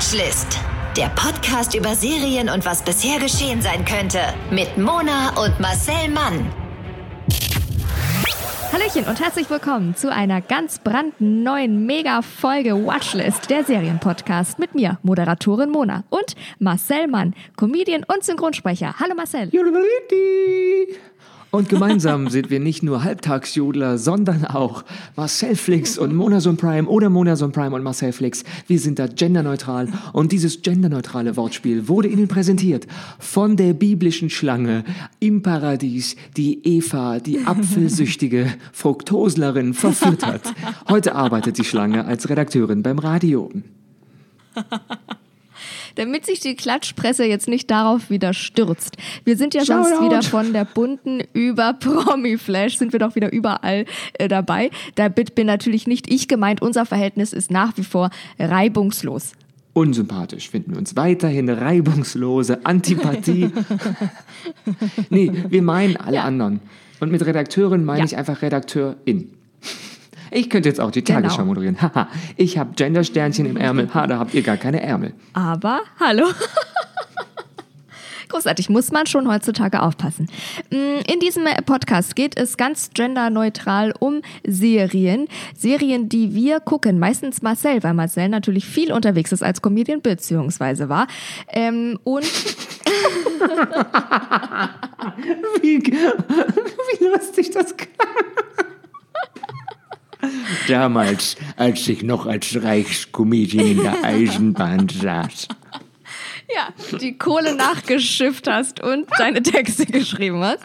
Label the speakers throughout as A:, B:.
A: Watchlist. Der Podcast über Serien und was bisher geschehen sein könnte. Mit Mona und Marcel Mann.
B: Hallöchen und herzlich willkommen zu einer ganz brandneuen Mega-Folge Watchlist, der Serienpodcast mit mir, Moderatorin Mona und Marcel Mann, Comedian und Synchronsprecher. Hallo Marcel.
C: Und gemeinsam sind wir nicht nur Halbtagsjodler, sondern auch Marcel Flix und Monason Prime oder Monason Prime und Marcel Flix. Wir sind da genderneukral und dieses genderneutrale Wortspiel wurde Ihnen präsentiert von der biblischen Schlange im Paradies, die Eva, die apfelsüchtige Fruktoslerin verführt hat. Heute arbeitet die Schlange als Redakteurin beim Radio.
B: Damit sich die Klatschpresse jetzt nicht darauf wieder stürzt. Wir sind ja
C: Shoutout.
B: sonst wieder von der bunten über Promi-Flash, sind wir doch wieder überall äh, dabei. Da bin natürlich nicht ich gemeint, unser Verhältnis ist nach wie vor reibungslos.
C: Unsympathisch finden wir uns weiterhin reibungslose Antipathie. nee, wir meinen alle
B: Ja.
C: anderen. Und mit Redakteurin meine
B: Ja.
C: ich einfach Redakteurin. Ich könnte jetzt auch die
B: Genau.
C: Tagesschau moderieren. Haha, ich habe Gendersternchen im Ärmel. Ha, da habt ihr gar keine Ärmel.
B: Aber hallo. Großartig, muss man schon heutzutage aufpassen. Mm, In diesem Podcast geht es ganz genderneutral um Serien. Serien, die wir gucken. Meistens Marcel, weil Marcel natürlich viel unterwegs ist als Comedian, beziehungsweise war. Ähm, und
C: Wie, wie lustig das klang. Damals, als ich noch als Reichskomedian in der Eisenbahn saß.
B: ja, die Kohle nachgeschifft hast und deine Texte geschrieben hast.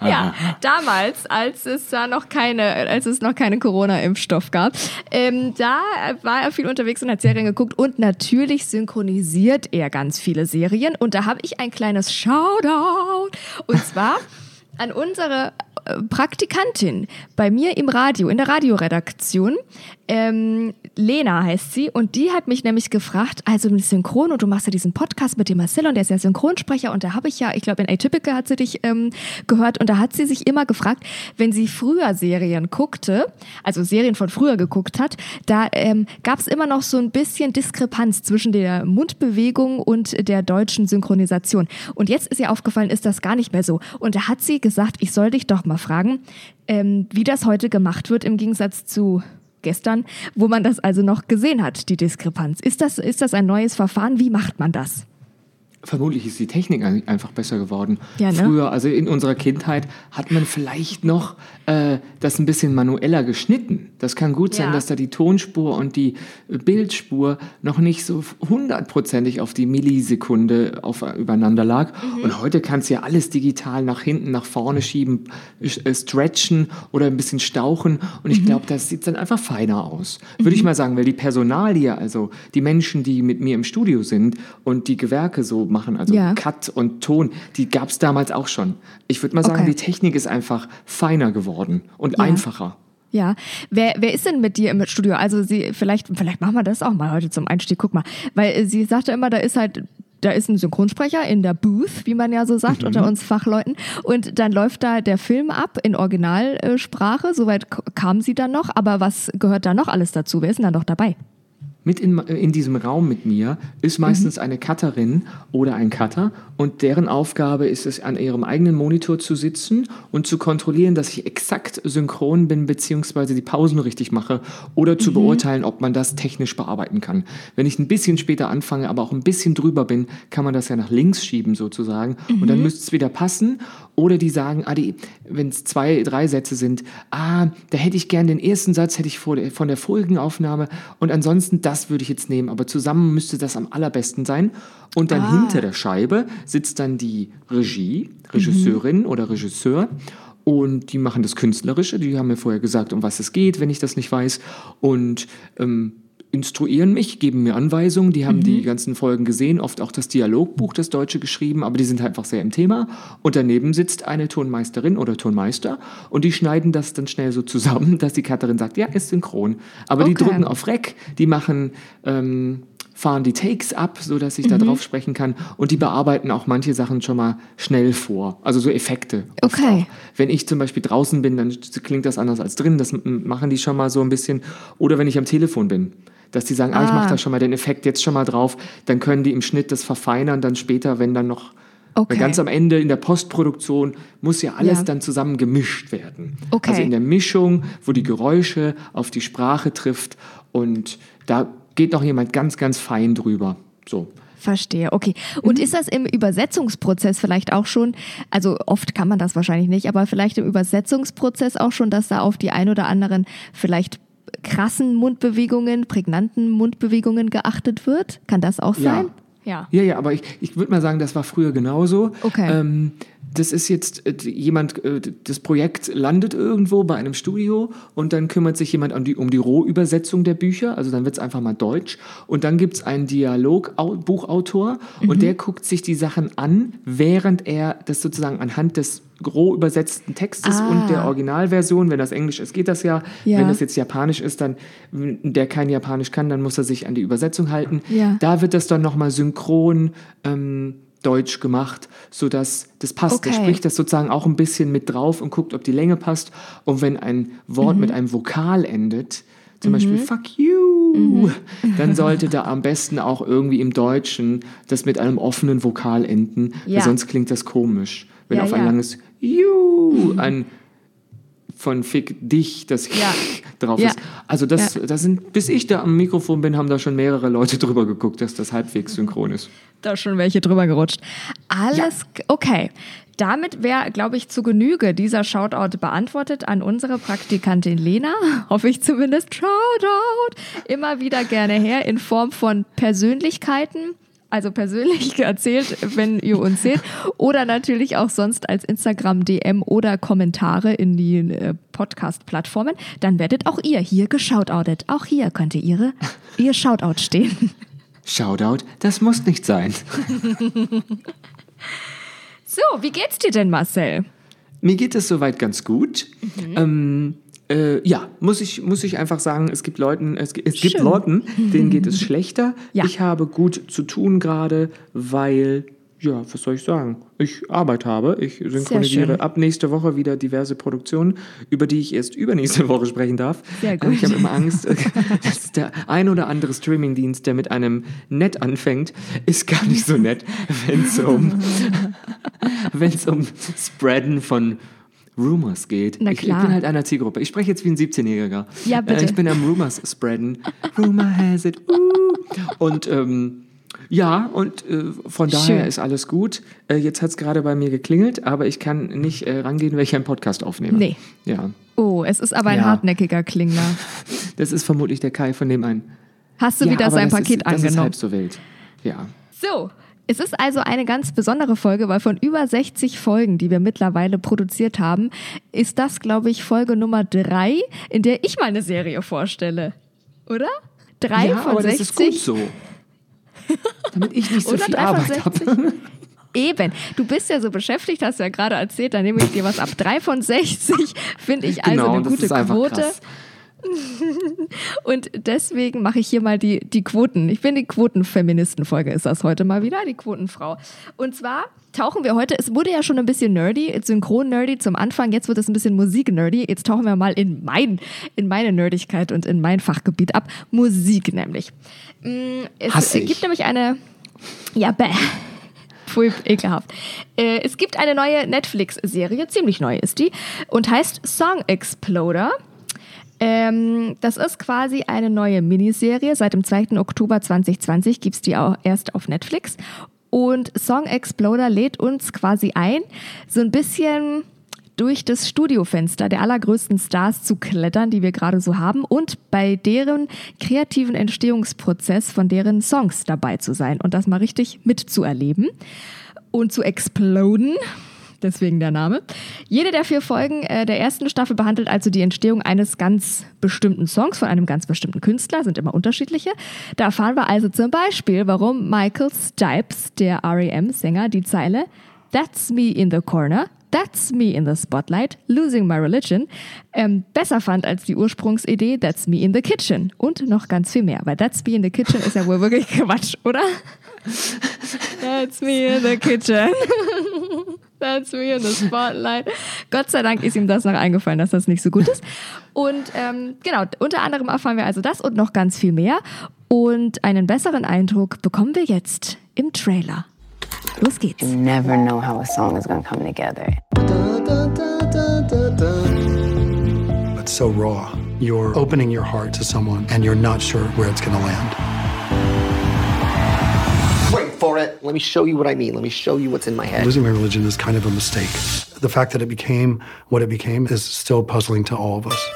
B: Ja, damals, als es da noch keine, als es noch keine Corona-Impfstoff gab, ähm, da war er viel unterwegs und hat Serien geguckt und natürlich synchronisiert er ganz viele Serien und da habe ich ein kleines Shoutout und zwar an unsere äh, Praktikantin bei mir im Radio, in der Radioredaktion. Ähm, Lena heißt sie und die hat mich nämlich gefragt, also mit Synchron und du machst ja diesen Podcast mit dem Marcel und der ist ja Synchronsprecher und da habe ich ja, ich glaube in Atypical hat sie dich ähm, gehört und da hat sie sich immer gefragt, wenn sie früher Serien guckte, also Serien von früher geguckt hat, da ähm, gab es immer noch so ein bisschen Diskrepanz zwischen der Mundbewegung und der deutschen Synchronisation. Und jetzt ist ihr aufgefallen, ist das gar nicht mehr so. Und da hat sie gesagt, ich soll dich doch mal fragen, ähm, wie das heute gemacht wird im Gegensatz zu gestern, wo man das also noch gesehen hat, die Diskrepanz. Ist das, ist das ein neues Verfahren? Wie macht man das?
C: Vermutlich ist die Technik ein- einfach besser geworden.
B: Ja, ne?
C: Früher, also in unserer Kindheit, hat man vielleicht noch äh, das ein bisschen manueller geschnitten. Das kann gut sein,
B: Ja.
C: dass da die Tonspur und die Bildspur noch nicht so hundertprozentig auf die Millisekunde auf, übereinander lag.
B: Mhm.
C: Und heute kannst du ja alles digital nach hinten, nach vorne schieben, äh, stretchen oder ein bisschen stauchen. Und
B: Mhm.
C: ich glaube, das sieht dann einfach feiner aus. Würde ich mal sagen, weil die Personalie, also die Menschen, die mit mir im Studio sind und die Gewerke so machen, also
B: Ja.
C: Cut und Ton, die gab es damals auch schon. Ich würde mal sagen,
B: Okay.
C: die Technik ist einfach feiner geworden und
B: Ja.
C: einfacher.
B: Ja, wer, wer ist denn mit dir im Studio? Also sie, vielleicht, vielleicht machen wir das auch mal heute zum Einstieg. Guck mal, weil äh, sie sagte immer, da ist halt, da ist ein Synchronsprecher in der Booth, wie man ja so sagt unter uns Fachleuten, und dann läuft da der Film ab in Originalsprache. Soweit kam sie dann noch, aber was gehört da noch alles dazu? Wer ist denn da noch dabei?
C: Mit in, in diesem Raum mit mir ist meistens eine Cutterin oder ein Cutter und deren Aufgabe ist es, an ihrem eigenen Monitor zu sitzen und zu kontrollieren, dass ich exakt synchron bin, beziehungsweise die Pausen richtig mache oder zu beurteilen, ob man das technisch bearbeiten kann. Wenn ich ein bisschen später anfange, aber auch ein bisschen drüber bin, kann man das ja nach links schieben sozusagen und dann müsste es wieder passen. Oder die sagen, ah, wenn es zwei, drei Sätze sind, ah, da hätte ich gern den ersten Satz, hätte ich vor der, von der vorigen Aufnahme und ansonsten das würde ich jetzt nehmen, aber zusammen müsste das am allerbesten sein. Und dann hinter der Scheibe sitzt dann die Regie, Regisseurin oder Regisseur. Und die machen das Künstlerische, die haben mir vorher gesagt, um was es geht, wenn ich das nicht weiß. Und ähm, instruieren mich, geben mir Anweisungen, die haben die ganzen Folgen gesehen, oft auch das Dialogbuch, das Deutsche geschrieben, aber die sind einfach sehr im Thema. Und daneben sitzt eine Tonmeisterin oder Tonmeister und die schneiden das dann schnell so zusammen, dass die Cutterin sagt, ja, ist synchron. Aber die
B: Okay.
C: drücken auf Rec, die machen, ähm, fahren die Takes ab, so dass ich da
B: Mhm.
C: drauf sprechen kann und die bearbeiten auch manche Sachen schon mal schnell vor, also so Effekte.
B: Okay.
C: auch. Wenn ich zum Beispiel draußen bin, dann klingt das anders als drin. Das machen die schon mal so ein bisschen. Oder wenn ich am Telefon bin, Dass die sagen, ah, ich
B: Ah.
C: mache da schon mal den Effekt jetzt schon mal drauf, dann können die im Schnitt das verfeinern, dann später, wenn dann noch
B: Okay.
C: weil ganz am Ende in der Postproduktion muss ja alles
B: Ja.
C: dann zusammen gemischt werden.
B: Okay.
C: Also in der Mischung, wo die Geräusche auf die Sprache trifft und da geht noch jemand ganz, ganz fein drüber. So.
B: Verstehe, okay. Und ist das im Übersetzungsprozess vielleicht auch schon, also oft kann man das wahrscheinlich nicht, aber vielleicht im Übersetzungsprozess auch schon, dass da auf die ein oder anderen vielleicht krassen Mundbewegungen, prägnanten Mundbewegungen geachtet wird? Kann das auch
C: Ja.
B: sein? Ja.
C: Ja, ja, aber ich, ich würde mal sagen, das war früher genauso.
B: Okay.
C: Ähm, das ist jetzt äh, jemand, äh, das Projekt landet irgendwo bei einem Studio und dann kümmert sich jemand um die, um die Rohübersetzung der Bücher. Also dann wird es einfach mal Deutsch. Und dann gibt es einen Dialogbuchautor
B: Mhm.
C: und der guckt sich die Sachen an, während er das sozusagen anhand des roh übersetzten Textes
B: Ah.
C: und der Originalversion, wenn das Englisch ist, geht das ja.
B: Ja.
C: Wenn das jetzt Japanisch ist, dann, der kein Japanisch kann, dann muss er sich an die Übersetzung halten.
B: Ja.
C: Da wird das dann nochmal synchron ähm, deutsch gemacht, sodass das passt.
B: Okay.
C: spricht das sozusagen auch ein bisschen mit drauf und guckt, ob die Länge passt. Und wenn ein Wort
B: Mhm.
C: mit einem Vokal endet, zum Beispiel fuck you,
B: Mhm.
C: dann sollte da am besten auch irgendwie im Deutschen das mit einem offenen Vokal enden,
B: Ja.
C: weil sonst klingt das komisch. Wenn
B: Ja,
C: auf ein
B: ja.
C: langes you, ein von Fick dich, das
B: Ja.
C: drauf
B: Ja.
C: ist. Also das,
B: Ja.
C: das sind, bis ich da am Mikrofon bin, haben da schon mehrere Leute drüber geguckt, dass das halbwegs synchron ist.
B: Da schon welche drüber gerutscht. Alles okay. Damit wäre, glaube ich, zu Genüge dieser Shoutout beantwortet an unsere Praktikantin Lena. Hoffe ich zumindest. Shoutout. Immer wieder gerne her in Form von Persönlichkeiten. Also persönlich erzählt, wenn ihr uns seht. Oder natürlich auch sonst als Instagram-DM oder Kommentare in die äh, Podcast-Plattformen. Dann werdet auch ihr hier geshoutoutet. Auch hier könnte ihre, ihr Shoutout stehen.
C: Shoutout, das muss nicht sein.
B: So, wie geht's dir denn, Marcel?
C: Mir geht es soweit ganz gut.
B: Mhm.
C: Ähm, äh, ja, muss ich, muss ich einfach sagen, es gibt Leuten, es, es gibt
B: Schön.
C: Leuten, denen geht es schlechter.
B: Ja.
C: Ich habe gut zu tun gerade, weil, ja, was soll ich sagen? Ich Arbeit habe. Ich synchronisiere ab nächste Woche wieder diverse Produktionen, über die ich erst übernächste Woche sprechen darf.
B: Sehr gut.
C: Äh, Ich habe immer Angst, dass der ein oder andere Streamingdienst, der mit einem nett anfängt, ist gar nicht so nett, wenn es um wenn es um Spreaden von Rumors geht.
B: Na
C: ich, ich
B: klar.
C: bin halt einer Zielgruppe. Ich spreche jetzt wie ein 17-Jähriger.
B: Ja, bitte.
C: Äh, ich bin am Rumors spreaden. Rumor has it. Uh. Und ähm, ja, und äh, von daher
B: Schön.
C: ist alles gut. Äh, jetzt hat es gerade bei mir geklingelt, aber ich kann nicht äh, rangehen, weil ich einen Podcast aufnehme.
B: Nee.
C: Ja,
B: Oh, es ist aber ein
C: Ja.
B: hartnäckiger Klingler.
C: das ist vermutlich der Kai, von dem ein...
B: Hast du
C: ja,
B: wieder sein
C: das
B: Paket
C: ist, Das ist
B: angenommen?
C: halb so wild. Ja.
B: So, es ist also eine ganz besondere Folge, weil von über 60 Folgen, die wir mittlerweile produziert haben, ist das, glaube ich, Folge Nummer drei, in der ich meine Serie vorstelle. Oder? Drei
C: ja,
B: von
C: aber
B: 60?
C: das ist gut so. Damit ich nicht so
B: Oder
C: viel Arbeit
B: 60?
C: habe.
B: Eben. Du bist ja so beschäftigt, hast ja gerade erzählt, dann nehme ich dir was ab. Drei von 60 finde ich also
C: Genau,
B: eine
C: das
B: gute Quote.
C: krass.
B: Und deswegen mache ich hier mal die, die Quoten. Ich bin die Quotenfeministenfolge, ist das heute mal wieder, die Quotenfrau. Und zwar tauchen wir heute, es wurde ja schon ein bisschen nerdy, synchron-nerdy zum Anfang, jetzt wird es ein bisschen Musik-nerdy. Jetzt tauchen wir mal in, mein, in meine Nerdigkeit und in mein Fachgebiet ab. Musik nämlich. Mm, Es
C: Hasse ich.
B: gibt nämlich eine, ja, bäh. Pfui, ekelhaft. Äh, es gibt eine neue Netflix-Serie, ziemlich neu ist die, und heißt Song Exploder. Ähm, das ist quasi eine neue Miniserie. Seit dem 2. Oktober 2020 gibt es die auch erst auf Netflix. Und Song Exploder lädt uns quasi ein, so ein bisschen durch das Studiofenster der allergrößten Stars zu klettern, die wir gerade so haben, und bei deren kreativen Entstehungsprozess von deren Songs dabei zu sein und das mal richtig mitzuerleben und zu exploden. Deswegen der Name. Jede der vier Folgen äh, der ersten Staffel behandelt also die Entstehung eines ganz bestimmten Songs von einem ganz bestimmten Künstler, sind immer unterschiedliche. Da erfahren wir also zum Beispiel, warum Michael Stipes, der REM-Sänger, die Zeile That's me in the corner, that's me in the spotlight, losing my religion, ähm, besser fand als die Ursprungsidee That's me in the kitchen und noch ganz viel mehr, weil That's me in the kitchen ist ja wohl wirklich Quatsch, oder? That's me in the kitchen. That's me in the spotlight. Gott sei Dank ist ihm das noch eingefallen, dass das nicht so gut ist. Und ähm, genau, unter anderem erfahren wir also das und noch ganz viel mehr. Und einen besseren Eindruck bekommen wir jetzt im Trailer. Los geht's.
D: You never know how a song is to come together.
E: It's so raw. You're opening your heart to someone and you're not sure where it's going to land.
F: Wait for it. Let me show you what I mean. Let me show you what's in my head.
E: Losing my religion is kind of a mistake. The fact that it became what it became is still puzzling to all of us.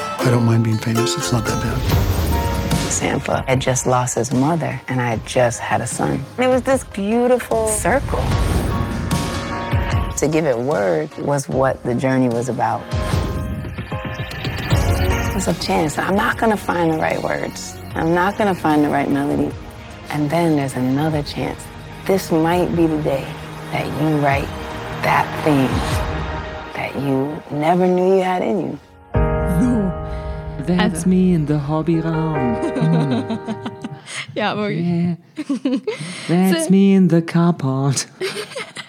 E: I don't mind being famous. It's not that bad.
D: Sampa had just lost his mother, and I had just had a son. It was this beautiful circle. To give it word was what the journey was about. There's a chance I'm not gonna find the right words. I'm not gonna find the right melody. And then there's another chance. This might be the day that you write that thing that you never knew you had in you.
C: That's
B: Also-
C: me in the Hobbyraum. Mm.
B: Ja, aber
C: Yeah. That's me in the carport.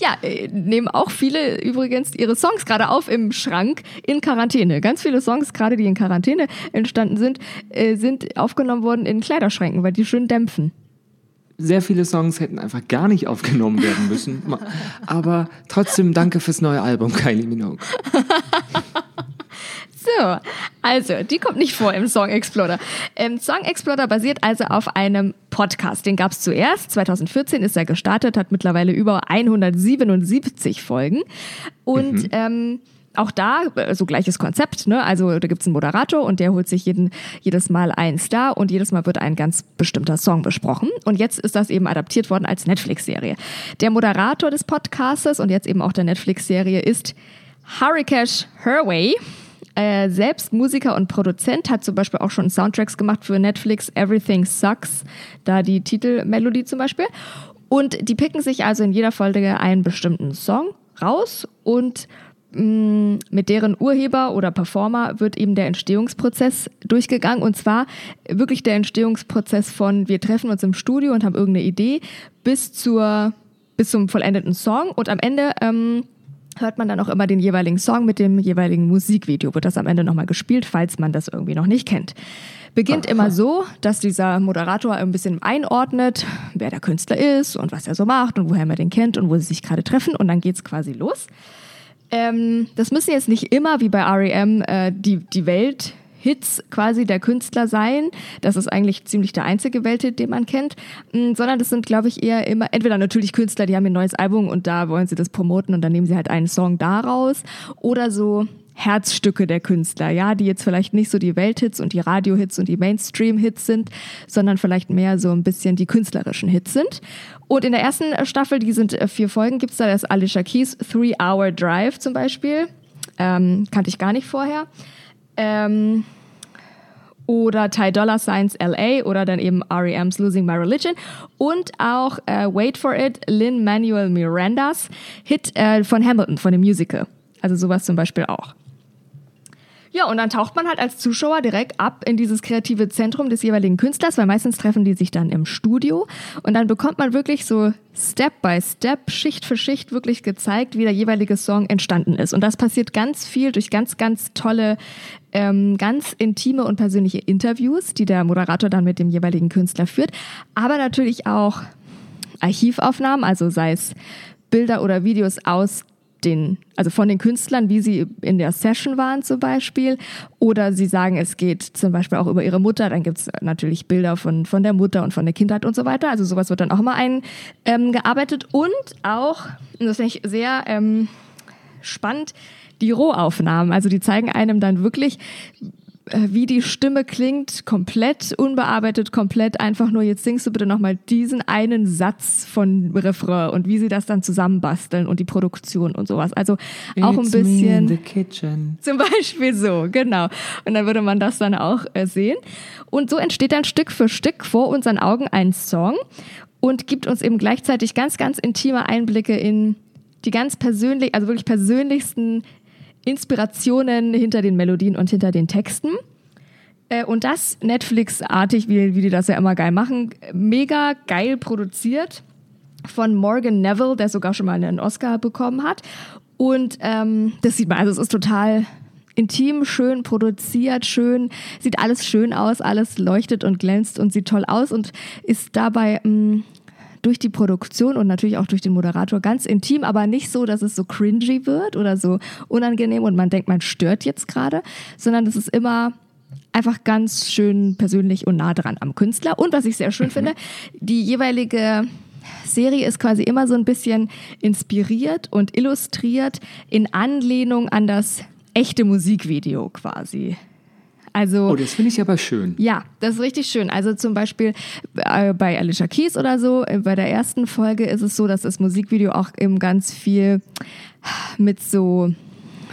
B: Ja, äh, nehmen auch viele übrigens ihre Songs gerade auf im Schrank in Quarantäne. Ganz viele Songs, gerade die in Quarantäne entstanden sind, äh, sind aufgenommen worden in Kleiderschränken, weil die schön dämpfen.
C: Sehr viele Songs hätten einfach gar nicht aufgenommen werden müssen. Aber trotzdem danke fürs neue Album, Kylie Minogue.
B: So, also, die kommt nicht vor im Song Exploder. Ähm, Song Exploder basiert also auf einem Podcast. Den gab es zuerst. 2014 ist er gestartet, hat mittlerweile über 177 Folgen. Und ähm, auch da, äh, so gleiches Konzept, ne? Also da gibt's einen Moderator und der holt sich jeden, jedes Mal einen Star und jedes Mal wird ein ganz bestimmter Song besprochen. Und jetzt ist das eben adaptiert worden als Netflix-Serie. Der Moderator des Podcastes und jetzt eben auch der Netflix-Serie ist Harikesh Herway. Äh, selbst Musiker und Produzent hat zum Beispiel auch schon Soundtracks gemacht für Netflix Everything Sucks, da die Titelmelodie zum Beispiel. Und die picken sich also in jeder Folge einen bestimmten Song raus und mh, mit deren Urheber oder Performer wird eben der Entstehungsprozess durchgegangen. Und zwar wirklich der Entstehungsprozess von wir treffen uns im Studio und haben irgendeine Idee bis zur bis zum vollendeten Song und am Ende ähm, hört man dann auch immer den jeweiligen Song mit dem jeweiligen Musikvideo. Wird das am Ende nochmal gespielt, falls man das irgendwie noch nicht kennt. Beginnt immer so, dass dieser Moderator ein bisschen einordnet, wer der Künstler ist und was er so macht und woher man den kennt und wo sie sich gerade treffen und dann geht's quasi los. Ähm, das müssen jetzt nicht immer wie bei REM äh, die, die Welthits quasi der Künstler sein. Das ist eigentlich ziemlich der einzige Welthit, den man kennt. Mm, sondern das sind, glaube ich, eher immer, entweder natürlich Künstler, die haben ein neues Album und da wollen sie das promoten und dann nehmen sie halt einen Song daraus. Oder so Herzstücke der Künstler, ja, die jetzt vielleicht nicht so die Welthits und die Radiohits und die Mainstream-Hits sind, sondern vielleicht mehr so ein bisschen die künstlerischen Hits sind. Und in der ersten Staffel, die sind äh, vier Folgen, gibt's da das Alicia Keys Three Hour Drive zum Beispiel. Ähm, kannte ich gar nicht vorher. Ähm, oder Ty Dolla Signs LA oder dann eben REM's Losing My Religion und auch äh, Wait for It, Lin Manuel Mirandas Hit äh, von Hamilton, von dem Musical. Also sowas zum Beispiel auch. Ja, und dann taucht man halt als Zuschauer direkt ab in dieses kreative Zentrum des jeweiligen Künstlers, weil meistens treffen die sich dann im Studio und dann bekommt man wirklich so Step by Step, Schicht für Schicht wirklich gezeigt, wie der jeweilige Song entstanden ist. Und das passiert ganz viel durch ganz, ganz tolle, ähm, ganz intime und persönliche Interviews, die der Moderator dann mit dem jeweiligen Künstler führt, aber natürlich auch Archivaufnahmen, also sei es Bilder oder Videos aus den, also von den Künstlern, wie sie in der Session waren zum Beispiel. Oder sie sagen, es geht zum Beispiel auch über ihre Mutter. Dann gibt's natürlich Bilder von, von der Mutter und von der Kindheit und so weiter. Also sowas wird dann auch immer eingearbeitet. Und auch, das finde ich sehr ähm, spannend, die Rohaufnahmen. Also die zeigen einem dann wirklich, wie die Stimme klingt, komplett unbearbeitet, komplett einfach nur, jetzt singst du bitte nochmal diesen einen Satz von Refrain und wie sie das dann zusammenbasteln und die Produktion und sowas. Also auch ein
C: It's me in
B: bisschen.
C: the kitchen.
B: Zum Beispiel so, genau. Und dann würde man das dann auch äh, sehen. Und so entsteht dann Stück für Stück vor unseren Augen ein Song und gibt uns eben gleichzeitig ganz, ganz intime Einblicke in die ganz persönlich, also wirklich persönlichsten Inspirationen hinter den Melodien und hinter den Texten. Äh, Und das Netflix-artig, wie, wie die das ja immer geil machen, mega geil produziert. von Morgan Neville, der sogar schon mal einen Oscar bekommen hat. Und ähm, das sieht man, also es ist total intim, schön produziert, schön, sieht alles schön aus, alles leuchtet und glänzt und sieht toll aus und ist dabei mh, durch die Produktion und natürlich auch durch den Moderator ganz intim, aber nicht so, dass es so cringy wird oder so unangenehm und man denkt, man stört jetzt gerade, sondern es ist immer einfach ganz schön persönlich und nah dran am Künstler. Und was ich sehr schön finde, die jeweilige Serie ist quasi immer so ein bisschen inspiriert und illustriert in Anlehnung an das echte Musikvideo quasi. Also,
C: Oh, das finde ich aber schön.
B: ja, das ist richtig schön. Also zum Beispiel äh, bei Alicia Keys oder so, äh, bei der ersten Folge ist es so, dass das Musikvideo auch eben ganz viel mit so,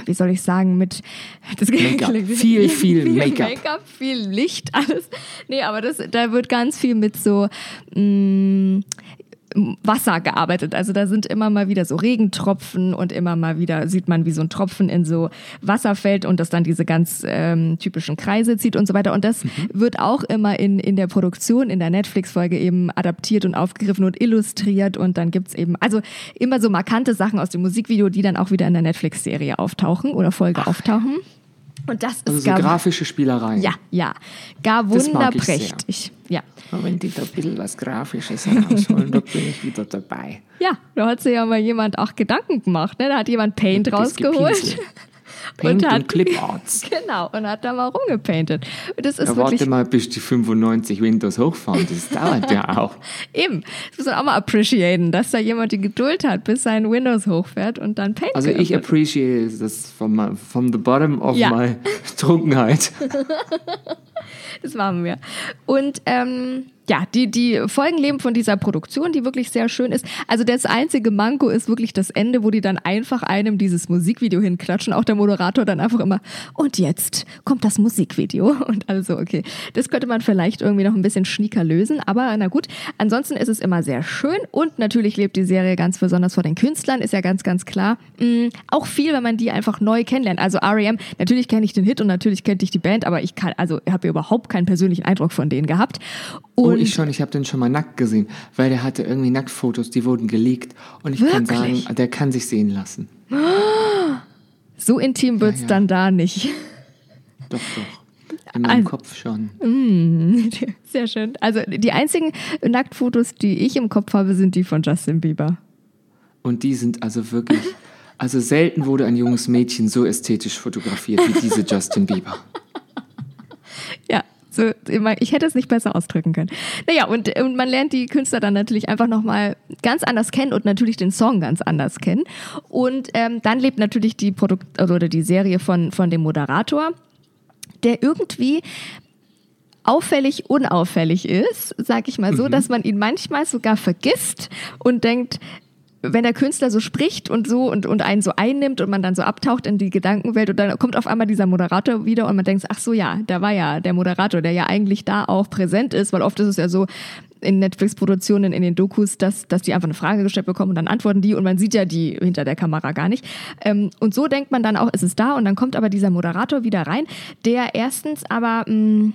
B: wie soll ich sagen, mit das
C: Make-up. Viel, viel Make-up.
B: Make-up, viel Licht, alles. Nee, aber das, da wird ganz viel mit so mh, Wasser gearbeitet. Also da sind immer mal wieder so Regentropfen und immer mal wieder sieht man, wie so ein Tropfen in so Wasser fällt und das dann diese ganz ähm, typischen Kreise zieht und so weiter. Und das wird auch immer in, in der Produktion, in der Netflix-Folge eben adaptiert und aufgegriffen und illustriert. Und dann gibt's eben, also immer so markante Sachen aus dem Musikvideo, die dann auch wieder in der Netflix-Serie auftauchen oder Folge auftauchen. Und das ist
C: Also so
B: gar,
C: grafische Spielereien.
B: ja, ja, gar wunderprächtig. Ja.
C: Aber wenn die da ein bisschen was Grafisches herausholen, da bin ich wieder dabei.
B: Ja, da hat sich ja mal jemand auch Gedanken gemacht. Ne? Da hat jemand Paint rausgeholt.
C: Paint
B: hat-
C: und Cliparts.
B: Genau, und hat da mal rumgepaintet. Und das ist
C: Ja,
B: wirklich
C: warte mal, bis die 95 Windows hochfahren. Das dauert ja auch.
B: eben. Das muss man auch mal appreciaten, dass da jemand die Geduld hat, bis sein Windows hochfährt und dann Paint
C: Also ich appreciate das from, my, from the bottom of
B: Ja.
C: my Trunkenheit.
B: Das machen wir. Und ähm, ja, die, die Folgen leben von dieser Produktion, die wirklich sehr schön ist. Also das einzige Manko ist wirklich das Ende, wo die dann einfach einem dieses Musikvideo hinklatschen. Auch der Moderator dann einfach immer, und jetzt kommt das Musikvideo. Und also, okay, das könnte man vielleicht irgendwie noch ein bisschen schnieker lösen. Aber na gut, ansonsten ist es immer sehr schön. Und natürlich lebt die Serie ganz besonders vor den Künstlern, ist ja ganz, ganz klar. Mm, auch viel, wenn man die einfach neu kennenlernt. Also R.E.M., natürlich kenne ich den Hit und natürlich kenne ich die Band, aber ich kann, also habe überhaupt keinen persönlichen Eindruck von denen gehabt. Und
C: ich schon, ich habe den schon mal nackt gesehen, weil der hatte irgendwie Nacktfotos, die wurden geleakt. Und ich kann
B: Wirklich?
C: sagen, der kann sich sehen lassen.
B: so intim wird's
C: Ja, ja.
B: dann da nicht.
C: Doch, doch. In meinem
B: Also-
C: Kopf schon.
B: Sehr schön. Also die einzigen Nacktfotos, die ich im Kopf habe, sind die von Justin Bieber.
C: Und die sind also wirklich. Also selten wurde ein junges Mädchen so ästhetisch fotografiert wie diese Justin Bieber.
B: Ja, so, ich hätte es nicht besser ausdrücken können. Naja, und, und man lernt die Künstler dann natürlich einfach nochmal ganz anders kennen und natürlich den Song ganz anders kennen. Und ähm, dann lebt natürlich die Produkt also, oder die Serie von, von dem Moderator, der irgendwie auffällig unauffällig ist, sag ich mal so, dass man ihn manchmal sogar vergisst und denkt, wenn der Künstler so spricht und so und, und einen so einnimmt und man dann so abtaucht in die Gedankenwelt und dann kommt auf einmal dieser Moderator wieder und man denkt, ach so ja, da war ja der Moderator, der ja eigentlich da auch präsent ist, weil oft ist es ja so in Netflix-Produktionen, in den Dokus, dass, dass die einfach eine Frage gestellt bekommen und dann antworten die und man sieht ja die hinter der Kamera gar nicht. Ähm, und so denkt man dann auch, es ist da und dann kommt aber dieser Moderator wieder rein, der erstens aber... Mh,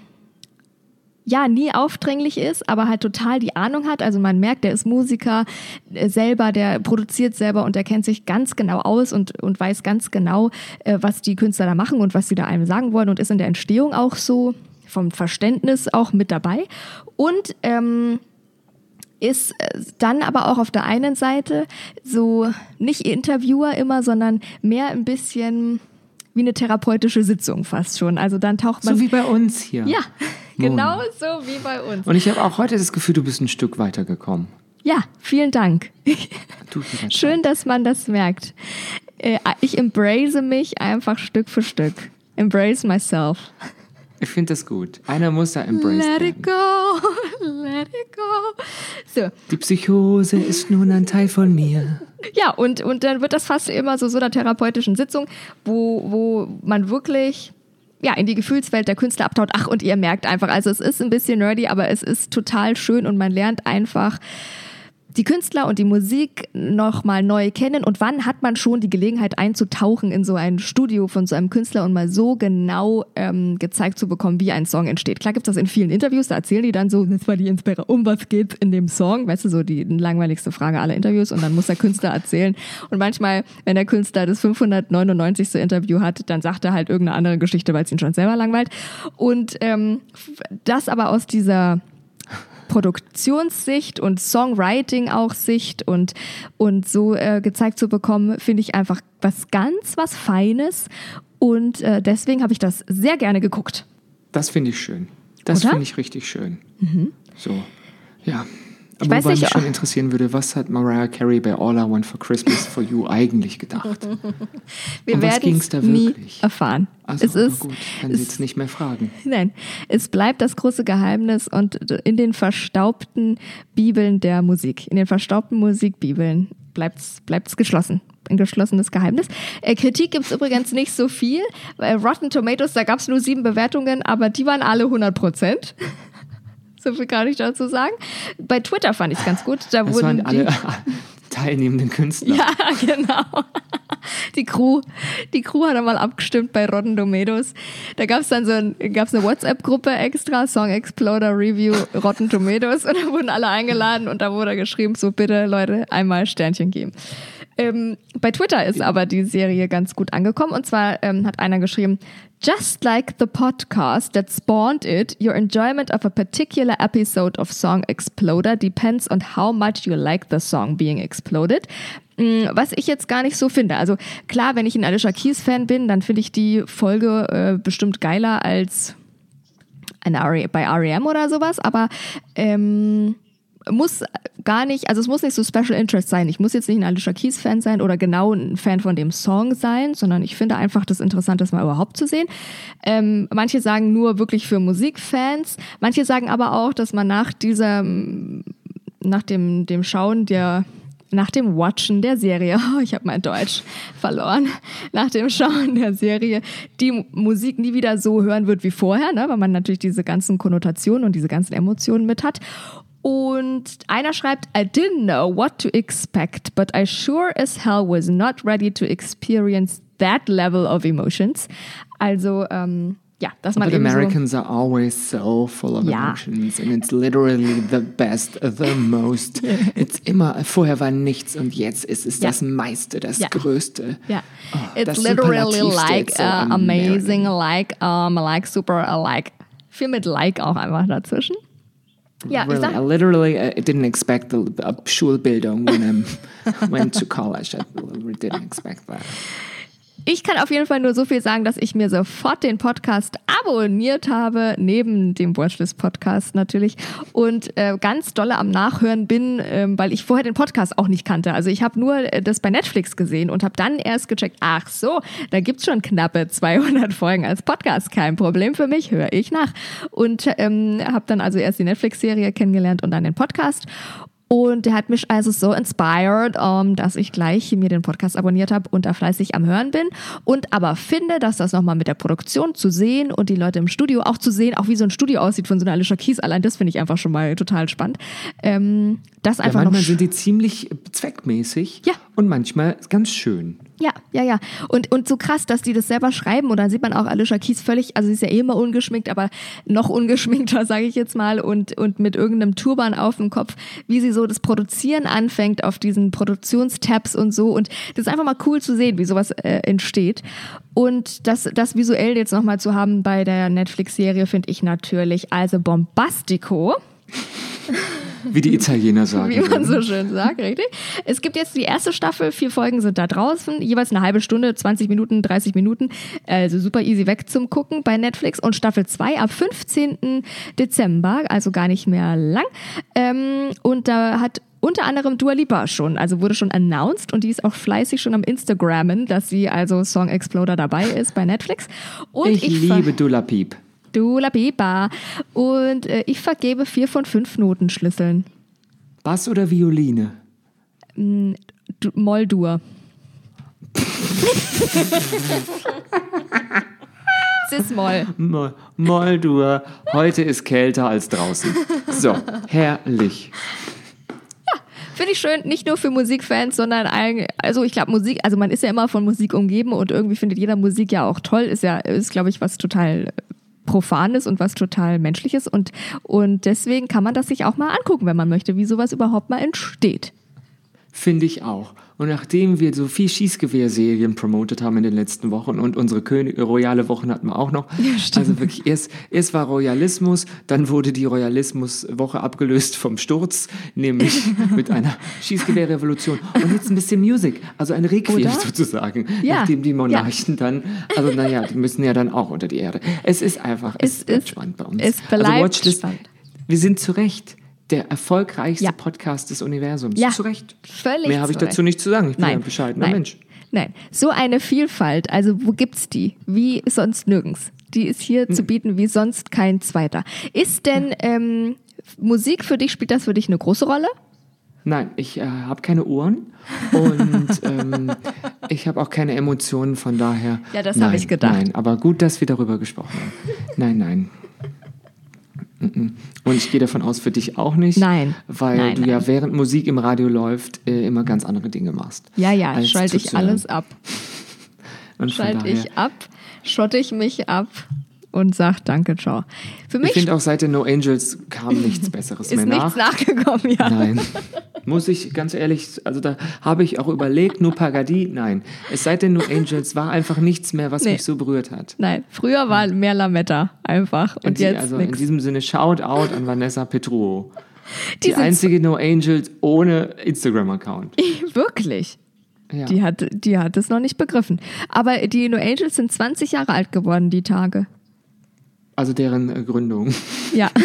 B: ja, nie aufdringlich ist, aber halt total die Ahnung hat. Also man merkt, der ist Musiker äh, selber, der produziert selber und der kennt sich ganz genau aus und, und weiß ganz genau, äh, was die Künstler da machen und was sie da einem sagen wollen und ist in der Entstehung auch so vom Verständnis auch mit dabei. Und ähm, ist äh, dann aber auch auf der einen Seite so nicht Interviewer immer, sondern mehr ein bisschen wie eine therapeutische Sitzung fast schon. Also dann taucht man
C: So wie bei uns hier.
B: ja. Genau so wie bei uns.
C: Und ich habe auch heute das Gefühl, du bist ein Stück weitergekommen.
B: Ja, vielen Dank. Schön, dass man das merkt. Äh, Ich embrace mich einfach Stück für Stück. Embrace myself.
C: Ich finde das gut. Einer muss da embraced
B: Let it go, let it go. So,
C: Die Psychose ist nun ein Teil von mir.
B: ja, und, und dann wird das fast immer so, so einer therapeutischen Sitzung, wo, wo man wirklich ja, in die Gefühlswelt der Künstler abtaucht. Ach, und ihr merkt einfach, also es ist ein bisschen nerdy, aber es ist total schön und man lernt einfach die Künstler und die Musik nochmal neu kennen und wann hat man schon die Gelegenheit einzutauchen in so ein Studio von so einem Künstler und mal so genau ähm, gezeigt zu bekommen, wie ein Song entsteht. Klar gibt es das in vielen Interviews, da erzählen die dann so, das war die Inspiration, um was geht in dem Song, weißt du, so die langweiligste Frage aller Interviews und dann muss der Künstler erzählen und manchmal, wenn der Künstler das 599. Interview hat, dann sagt er halt irgendeine andere Geschichte, weil es ihn schon selber langweilt und ähm, das aber aus dieser Produktionssicht und Songwriting auch Sicht und, und so äh, gezeigt zu bekommen, finde ich einfach was ganz, was Feines. Und äh, deswegen habe ich das sehr gerne geguckt.
C: Das finde ich schön. Das finde ich richtig schön. So, ja.
B: Ich
C: Aber
B: weiß
C: wobei
B: nicht,
C: mich schon
B: oh.
C: interessieren würde, was hat Mariah Carey bei All I Want for Christmas for You eigentlich gedacht?
B: Wir
C: Um
B: werden es nie
C: wirklich?
B: erfahren.
C: Also,
B: es ist,
C: gut, wenn Sie jetzt nicht mehr fragen.
B: nein, es bleibt das große Geheimnis und in den verstaubten Bibeln der Musik, in den verstaubten Musikbibeln bleibt es geschlossen. Ein geschlossenes Geheimnis. Äh, Kritik gibt es übrigens nicht so viel. Bei Rotten Tomatoes, da gab es nur sieben Bewertungen, aber die waren alle 100 Prozent. So viel kann ich dazu sagen. Bei Twitter fand ich es ganz gut. Da
C: Das
B: wurden
C: alle
B: die,
C: teilnehmenden Künstler.
B: Ja, genau. Die Crew, die Crew hat einmal abgestimmt bei Rotten Tomatoes. Da gab es dann so ein, gab's eine WhatsApp-Gruppe extra, Song Exploder Review Rotten Tomatoes und da wurden alle eingeladen und da wurde geschrieben, so bitte Leute, einmal Sternchen geben. Ähm, bei Twitter ist aber die Serie ganz gut angekommen und zwar ähm, hat einer geschrieben, Just like the podcast that spawned it, your enjoyment of a particular episode of Song Exploder depends on how much you like the song being exploded. Mm, Was ich jetzt gar nicht so finde. Also klar, wenn ich ein Alicia Keys-Fan bin, dann finde ich die Folge äh, bestimmt geiler als eine bei REM oder sowas, aber ähm, muss gar nicht, also es muss nicht so Special Interest sein. Ich muss jetzt nicht ein Alicia Keys Fan sein oder genau ein Fan von dem Song sein, sondern ich finde einfach das interessant, das mal überhaupt zu sehen. Ähm, manche sagen nur wirklich für Musikfans. Manche sagen aber auch, dass man nach dieser, nach dem, dem Schauen der nach dem Watchen der Serie, oh, ich habe mein Deutsch verloren, nach dem Schauen der Serie die Musik nie wieder so hören wird wie vorher, ne, weil man natürlich diese ganzen Konnotationen und diese ganzen Emotionen mit hat. Und einer schreibt, I didn't know what to expect, but I sure as hell was not ready to experience that level of emotions. Also, ähm, ja, dass man
C: But
B: eben so...
C: Americans are always so full of
B: Ja.
C: emotions and it's literally the best, the most. It's immer, vorher war nichts und jetzt ist es
B: Ja.
C: das meiste, das
B: Ja.
C: Größte.
B: Yeah,
C: Oh,
B: it's literally like
C: so
B: uh, amazing,
C: American.
B: like um, like super, uh, like viel mit like auch einfach dazwischen. Ich
C: Really, I literally uh, didn't expect a, a Schulbildung when I went to college. I really didn't expect that.
B: Ich kann auf jeden Fall nur so viel sagen, dass ich mir sofort den Podcast abonniert habe, neben dem Watchlist-Podcast natürlich, und äh, ganz dolle am Nachhören bin, ähm, weil ich vorher den Podcast auch nicht kannte. Also ich habe nur äh, das bei Netflix gesehen und habe dann erst gecheckt, ach so, da gibt's schon knappe 200 Folgen als Podcast, kein Problem für mich, höre ich nach. Und ähm, habe dann also erst die Netflix-Serie kennengelernt und dann den Podcast. Und der hat mich also so inspired, um, dass ich gleich mir den Podcast abonniert habe und da fleißig am Hören bin. Und aber finde, dass das nochmal mit der Produktion zu sehen und die Leute im Studio auch zu sehen, auch wie so ein Studio aussieht von so einer Alicia Keys, allein das finde ich einfach schon mal total spannend. Ähm, das
C: Ja,
B: einfach noch
C: manchmal sind die ziemlich zweckmäßig
B: Ja.
C: und manchmal ganz schön.
B: Ja, ja, ja. Und, und so krass, dass die das selber schreiben. Und dann sieht man auch Alicia Keys völlig, also sie ist ja eh immer ungeschminkt, aber noch ungeschminkter, sage ich jetzt mal, und, und mit irgendeinem Turban auf dem Kopf, wie sie so das Produzieren anfängt auf diesen Produktionstabs und so. Und das ist einfach mal cool zu sehen, wie sowas äh, entsteht. Und das, das visuell jetzt nochmal zu haben bei der Netflix-Serie finde ich natürlich also bombastico.
C: Wie die Italiener sagen.
B: wie man so schön sagt, richtig. Es gibt jetzt die erste Staffel, vier Folgen sind da draußen, jeweils eine halbe Stunde, 20 Minuten, 30 Minuten, also super easy weg zum Gucken bei Netflix und Staffel 2 ab 15. Dezember, also gar nicht mehr lang. Ähm, und da hat unter anderem Dua Lipa schon, also wurde schon announced und die ist auch fleißig schon am Instagrammen, dass sie also Song Exploder dabei ist bei Netflix. Und
C: Ich,
B: ver-
C: liebe Dula Piep.
B: Dula Pipa. Und äh, ich vergebe vier von fünf Notenschlüsseln.
C: Bass oder Violine?
B: Du- Moll-Dur. Cis-Moll.
C: Mo- Moldur, heute ist kälter als draußen. So, herrlich.
B: Finde ich schön, nicht nur für Musikfans, sondern all- also ich glaube Musik, also man ist ja immer von Musik umgeben und irgendwie findet jeder Musik ja auch toll, ist ja, ist glaube ich was total Profanes und was total Menschliches und, und deswegen kann man das sich auch mal angucken, wenn man möchte, wie sowas überhaupt mal entsteht.
C: Finde ich auch. Und nachdem wir so viel Schießgewehrserien promotet haben in den letzten Wochen und unsere König royale Wochen hatten wir auch noch. also wirklich, erst, erst war Royalismus, dann wurde die Royalismuswoche abgelöst vom Sturz, nämlich mit einer Schießgewehrrevolution. Und jetzt ein bisschen Musik, also ein Requiem sozusagen,
B: Ja.
C: nachdem die Monarchen dann, also naja, die müssen ja dann auch unter die Erde. Es ist einfach, es,
B: Es ist-
C: spannend bei uns.
B: es bleibt
C: also Watchlist,
B: spannend.
C: wir sind zu Recht der erfolgreichste
B: Ja.
C: Podcast des Universums.
B: Ja,
C: zu Recht.
B: völlig
C: Mehr habe ich
B: zu
C: dazu nicht zu sagen. Ich bin
B: Nein,
C: ein bescheidener
B: nein,
C: Mensch.
B: Nein, so eine Vielfalt, also wo gibt's die? Wie sonst nirgends. Die ist hier
C: Hm.
B: zu bieten wie sonst kein zweiter. Ist denn ähm, Musik für dich, spielt das für dich eine große Rolle?
C: Nein, ich äh, habe keine Ohren und ähm, ich habe auch keine Emotionen, von daher.
B: Ja, das habe ich gedacht.
C: Nein, aber gut, dass wir darüber gesprochen haben. Nein, nein. Und ich gehe davon aus, für dich auch nicht.
B: Nein.
C: Weil
B: Nein,
C: du
B: nein.
C: ja während Musik im Radio läuft, äh, immer ganz andere Dinge machst.
B: Ja, ja, schalte ich alles ab. Schalte ich ab, schotte ich mich ab und sag Danke, ciao. Für
C: Ich
B: mich
C: finde auch seit den No Angels kam nichts Besseres
B: ist
C: mehr
B: nichts
C: nach.
B: nachgekommen, ja.
C: Nein. Muss ich ganz ehrlich, also da habe ich auch überlegt, nur Pagadi, nein. Es seit den No Angels war einfach nichts mehr, was
B: Nee.
C: mich so berührt hat.
B: Nein, früher war mehr Lametta einfach und
C: die,
B: jetzt
C: also in
B: nix.
C: diesem Sinne Shout out an Vanessa Petruo. Die,
B: Die
C: einzige No Angels ohne Instagram-Account.
B: Wirklich.
C: Ja.
B: Die hat, die hat es noch nicht begriffen. Aber die No Angels sind 20 Jahre alt geworden, die Tage.
C: Also deren äh, Gründung.
B: Ja.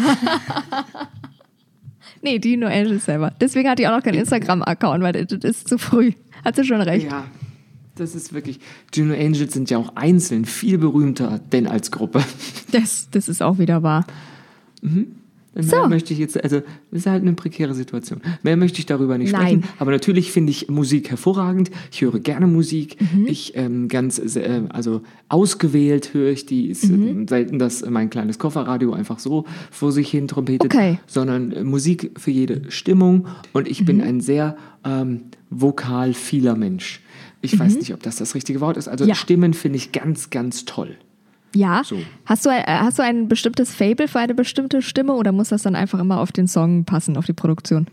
B: nee, die No Angels selber. Deswegen hat die auch noch keinen Instagram-Account, weil das ist zu früh. Hat sie schon recht.
C: Ja, das ist wirklich. Die No Angels sind ja auch einzeln viel berühmter denn als Gruppe.
B: Das, das ist auch wieder wahr.
C: Mehr
B: So.
C: möchte ich jetzt, also, das ist halt eine prekäre Situation. Mehr möchte ich darüber nicht
B: Nein.
C: sprechen. Aber natürlich finde ich Musik hervorragend. Ich höre gerne Musik.
B: Mhm.
C: Ich ähm, ganz, äh, also ausgewählt höre ich die. Ist
B: Mhm.
C: äh, selten, dass mein kleines Kofferradio einfach so vor sich hin trompetet,
B: Okay.
C: sondern äh, Musik für jede Stimmung. Und ich
B: Mhm.
C: bin ein sehr ähm, vokal vieler Mensch. Ich weiß nicht, ob das das richtige Wort ist. Also
B: Mhm. Ja.
C: Stimmen finde ich ganz, ganz toll.
B: Ja.
C: So.
B: Hast, du ein, äh, hast du ein bestimmtes Fable für eine bestimmte Stimme oder muss das dann einfach immer auf den Song passen, auf die Produktion?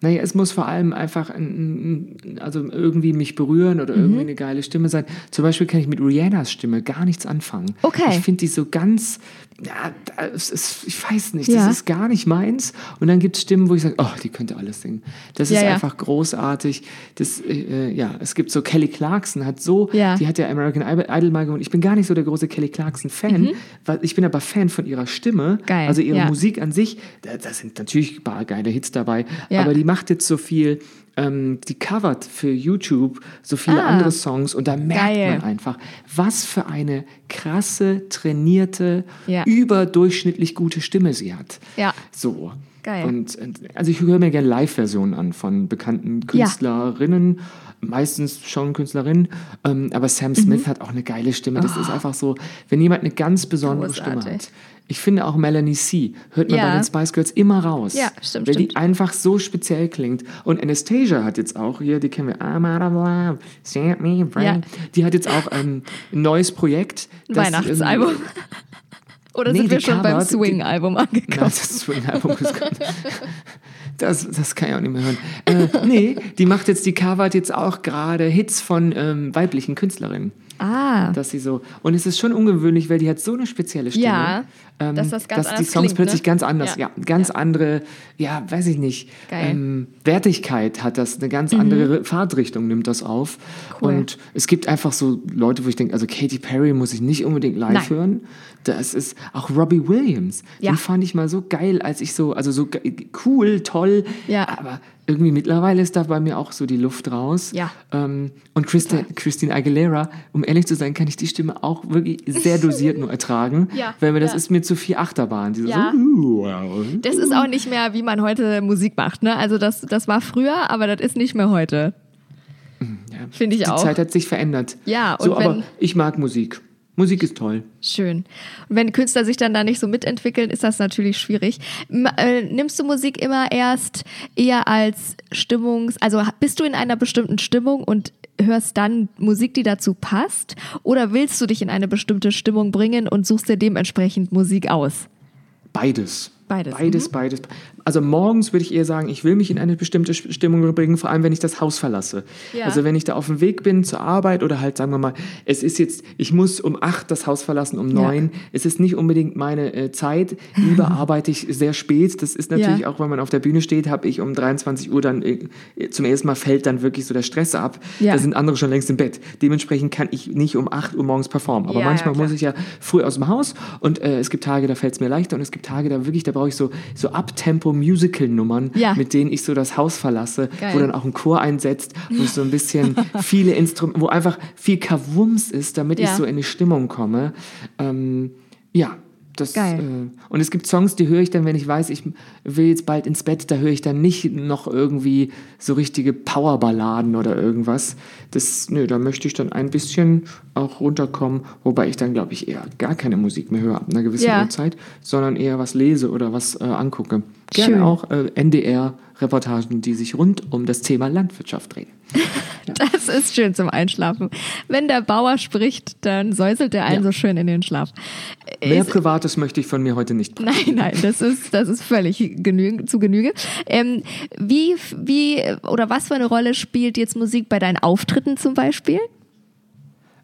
C: Naja, es muss vor allem einfach ein, ein, also irgendwie mich berühren oder irgendwie
B: Mhm.
C: eine geile Stimme sein. Zum Beispiel kann ich mit Rihannas Stimme gar nichts anfangen.
B: Okay.
C: Ich finde die so ganz, ja, das ist, ich weiß nicht,
B: Ja.
C: das ist gar nicht meins. Und dann gibt es Stimmen, wo ich sage, oh, die könnte alles singen. Das
B: Ja,
C: ist
B: ja.
C: einfach großartig. Das, äh, ja, es gibt so Kelly Clarkson hat so,
B: Ja.
C: die hat ja American Idol mal gewonnen. Ich bin gar nicht so der große Kelly Clarkson-Fan, weil ich bin aber Fan von ihrer Stimme.
B: Mhm. Geil,
C: Also ihre
B: ja.
C: Musik an sich, da, da sind natürlich ein paar geile Hits dabei,
B: Ja.
C: aber die macht jetzt so viel, ähm, die covert für YouTube so viele
B: Ah.
C: andere Songs und da merkt
B: Geil.
C: man einfach, was für eine krasse, trainierte,
B: Ja.
C: überdurchschnittlich gute Stimme sie hat.
B: Ja.
C: So.
B: Geil.
C: Und äh, also ich höre mir gerne Live-Versionen an von bekannten Künstlerinnen, meistens schon Künstlerinnen, ähm, aber Sam
B: Mhm.
C: Smith hat auch eine geile Stimme. Das ist einfach so, wenn jemand eine ganz besondere Stimme
B: Oh. Großartig.
C: hat. Ich finde auch Melanie C. hört man
B: Ja.
C: bei den Spice Girls immer raus.
B: Ja, stimmt,
C: Weil die
B: stimmt.
C: einfach so speziell klingt. Und Anastasia hat jetzt auch, hier, die kennen wir, I'm out of love, set me free.
B: Ja.
C: Die hat jetzt auch ähm, ein neues Projekt. Das
B: Weihnachtsalbum. Oder
C: Nee,
B: sind wir schon beim Swing-Album
C: Nein,
B: angekommen?
C: das Swing-Album ist. Das, das kann ich auch nicht mehr hören. Äh, nee, die macht jetzt, die covert jetzt auch gerade Hits von ähm, weiblichen Künstlerinnen.
B: Ah,
C: Dass sie so, und es ist schon ungewöhnlich, weil die hat so eine spezielle Stimme.
B: Ja,
C: ähm,
B: dass das ganz
C: dass die Songs
B: klingt,
C: plötzlich
B: ne?
C: ganz anders,
B: Ja.
C: ja, ganz andere, ja, weiß ich nicht, ähm, Wertigkeit hat das, eine ganz andere Fahrtrichtung nimmt das auf.
B: Mhm. Cool.
C: Und es gibt einfach so Leute, wo ich denke, also Katy Perry muss ich nicht unbedingt live
B: Nein.
C: hören. Das ist auch Robbie Williams.
B: Ja.
C: Den fand ich mal so geil, als ich so, also so cool, toll,
B: Ja.
C: aber irgendwie mittlerweile ist da bei mir auch so die Luft raus.
B: Ja.
C: Ähm, und Christi Christine Aguilera, um ehrlich zu sein, kann ich die Stimme auch wirklich sehr dosiert nur ertragen,
B: Ja,
C: weil mir das
B: ja.
C: ist mir zu viel Achterbahn. Diese
B: Ja.
C: so,
B: das ist auch nicht mehr, wie man heute Musik macht. Ne? Also das, das war früher, aber das ist nicht mehr heute.
C: Ja.
B: Finde ich
C: die
B: auch.
C: Zeit hat sich verändert.
B: Ja,
C: so,
B: und wenn-
C: aber ich mag Musik. Musik ist toll.
B: Schön. Und wenn Künstler sich dann da nicht so mitentwickeln, ist das natürlich schwierig. Äh, nimmst du Musik immer erst eher als Stimmungs-, also bist du in einer bestimmten Stimmung und hörst dann Musik, die dazu passt? Oder willst du dich in eine bestimmte Stimmung bringen und suchst dir dementsprechend Musik aus?
C: Beides.
B: Beides.
C: Beides,
B: mhm.
C: beides. Also morgens würde ich eher sagen, ich will mich in eine bestimmte Stimmung bringen, vor allem wenn ich das Haus verlasse.
B: Ja.
C: Also wenn ich da auf dem Weg bin zur Arbeit oder halt sagen wir mal, es ist jetzt, ich muss um acht das Haus verlassen, um neun. Es ist nicht unbedingt meine äh, Zeit. Lieber arbeite ich sehr spät. Das ist natürlich
B: Ja.
C: auch, wenn man auf der Bühne steht, habe ich um 23 Uhr dann äh, zum ersten Mal fällt dann wirklich so der Stress ab.
B: Ja.
C: Da sind andere schon längst im Bett. Dementsprechend kann ich nicht um 8 Uhr morgens performen. Aber
B: Ja, ja,
C: manchmal muss ich ja früh aus dem Haus und äh, es gibt Tage, da fällt es mir leichter und es gibt Tage, da wirklich, da brauche ich so, so Abtempo-Musical-Nummern,
B: Ja.
C: mit denen ich so das Haus verlasse,
B: Geil.
C: wo dann auch ein Chor einsetzt, wo es so ein bisschen viele Instrumente, wo einfach viel Kavums ist, damit ich
B: Ja.
C: so in die Stimmung komme. Ähm, ja. Das. Äh, und es gibt Songs, die höre ich dann, wenn ich weiß, ich will jetzt bald ins Bett, da höre ich dann nicht noch irgendwie so richtige Powerballaden oder irgendwas. Das, nö, da möchte ich dann ein bisschen auch runterkommen, wobei ich dann, glaube ich, eher gar keine Musik mehr höre ab einer gewissen
B: Ja.
C: Uhrzeit, sondern eher was lese oder was äh, angucke. Gerne
B: Schön.
C: auch äh, NDR-Reportagen, die sich rund um das Thema Landwirtschaft drehen.
B: Das ist schön zum Einschlafen. Wenn der Bauer spricht, dann säuselt er einen
C: Ja.
B: so schön in den Schlaf.
C: Mehr
B: Ist-
C: Privates möchte ich von mir heute nicht.
B: Nein, nein, das ist, das ist völlig genü zu Genüge. Ähm, wie, wie oder was für eine Rolle spielt jetzt Musik bei deinen Auftritten zum Beispiel?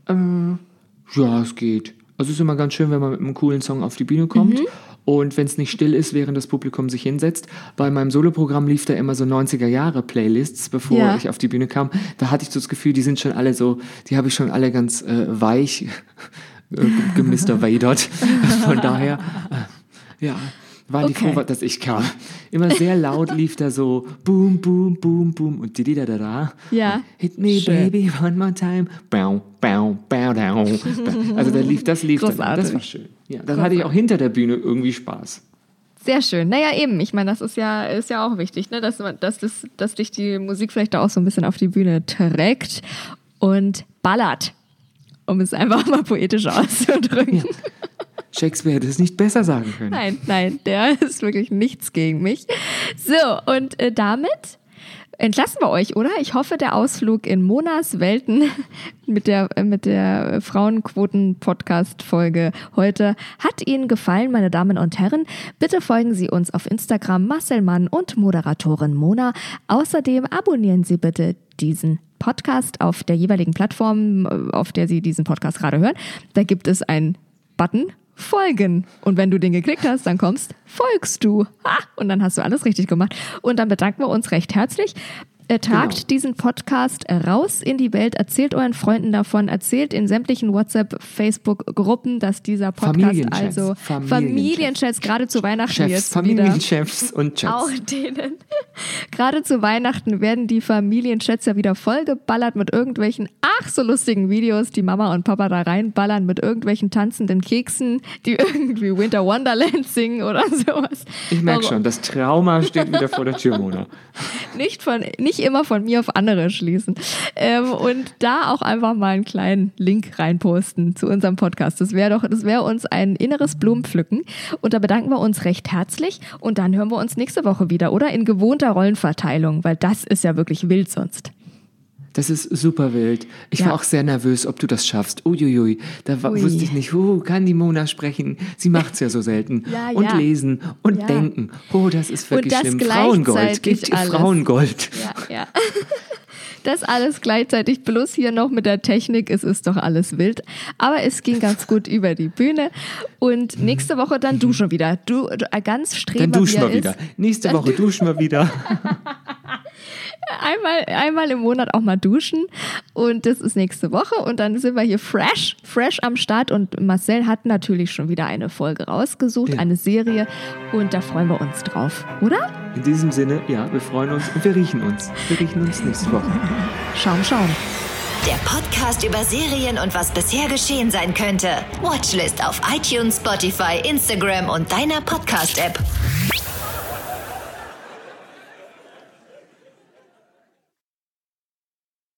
C: Ja, es geht. Also es ist immer ganz schön, wenn man mit einem coolen Song auf die Bühne kommt.
B: Mhm.
C: Und wenn es nicht still ist, während das Publikum sich hinsetzt. Bei meinem Soloprogramm lief da immer so 90er-Jahre-Playlists, bevor
B: Ja.
C: ich auf die Bühne kam. Da hatte ich so das Gefühl, die sind schon alle so, die habe ich schon alle ganz äh, weich äh, gemister Vadert. Von daher, äh, ja, waren die
B: Okay.
C: froh, dass ich kam. Immer sehr laut lief da so Boom, Boom, Boom, Boom und di da da da.
B: Ja.
C: Hit me,
B: Schön.
C: baby, one more time. Bow, bow, bow, down. Also da lief, das lief dann. Das war schön. Ja, dann hatte ich auch hinter der Bühne irgendwie Spaß.
B: Sehr schön. Naja, eben. Ich meine, das ist ja, ist ja auch wichtig, ne? dass, dass, das, dass dich die Musik vielleicht auch so ein bisschen auf die Bühne trägt und ballert. Um es einfach mal poetisch auszudrücken.
C: Shakespeare hätte es nicht besser sagen können.
B: Nein, nein, der ist wirklich nichts gegen mich. So, und äh, damit entlassen wir euch, oder? Ich hoffe, der Ausflug in Monas Welten mit der, äh, mit der Frauenquoten-Podcast-Folge heute hat Ihnen gefallen, meine Damen und Herren. Bitte folgen Sie uns auf Instagram Marcel Mann und Moderatorin Mona. Außerdem abonnieren Sie bitte diesen Podcast auf der jeweiligen Plattform, äh, auf der Sie diesen Podcast gerade hören. Da gibt es einen Button folgen. Und wenn du den geklickt hast, dann kommst, folgst du. Ha! Und dann hast du alles richtig gemacht. Und dann bedanken wir uns recht herzlich. Äh, tragt
C: Genau.
B: diesen Podcast raus in die Welt, erzählt euren Freunden davon, erzählt in sämtlichen WhatsApp, Facebook-Gruppen, dass dieser Podcast
C: Familienchats.
B: also
C: Familienchats.
B: Familienchats gerade zu Weihnachten
C: Chefs,
B: jetzt wieder
C: Familienchefs und Chefs.
B: auch denen. Gerade zu Weihnachten werden die Familienchats ja wieder vollgeballert mit irgendwelchen ach so lustigen Videos, die Mama und Papa da reinballern mit irgendwelchen tanzenden Keksen, die irgendwie Winter Wonderland singen oder sowas.
C: Ich merke schon, das Trauma steht wieder vor der Tür, Mona.
B: nicht von nicht immer von mir auf andere schließen ähm, und da auch einfach mal einen kleinen Link reinposten zu unserem Podcast. Das wäre doch, das wäre uns ein inneres Blumenpflücken und da bedanken wir uns recht herzlich und dann hören wir uns nächste Woche wieder, oder in gewohnter Rollenverteilung, weil das ist ja wirklich wild sonst.
C: Das ist super wild. Ich
B: Ja.
C: war auch sehr nervös, ob du das schaffst. Uiuiui, da war,
B: Ui.
C: wusste ich nicht, uh, kann die Mona sprechen? Sie macht's ja so selten.
B: Ja,
C: und
B: ja.
C: lesen und denken. Oh, das ist wirklich
B: das
C: schlimm. Frauengold, gibt ihr. Frauengold.
B: Ja, ja. Das alles gleichzeitig, bloß hier noch mit der Technik, es ist doch alles wild. Aber es ging ganz gut über die Bühne. Und nächste Woche dann du schon wieder. Du, du ganz streber
C: Dann duschen wir wieder. Nächste
B: Dann
C: Woche duschen wir wieder.
B: Einmal, einmal im Monat auch mal duschen. Und das ist nächste Woche. Und dann sind wir hier fresh, fresh am Start. Und Marcel hat natürlich schon wieder eine Folge rausgesucht,
C: Ja.
B: eine Serie. Und da freuen wir uns drauf, oder?
C: In diesem Sinne, ja, wir freuen uns und wir riechen uns. Wir riechen uns nächste Woche.
B: Schauen, schauen.
A: Der Podcast über Serien und was bisher geschehen sein könnte. Watchlist auf iTunes, Spotify, Instagram und deiner Podcast-App.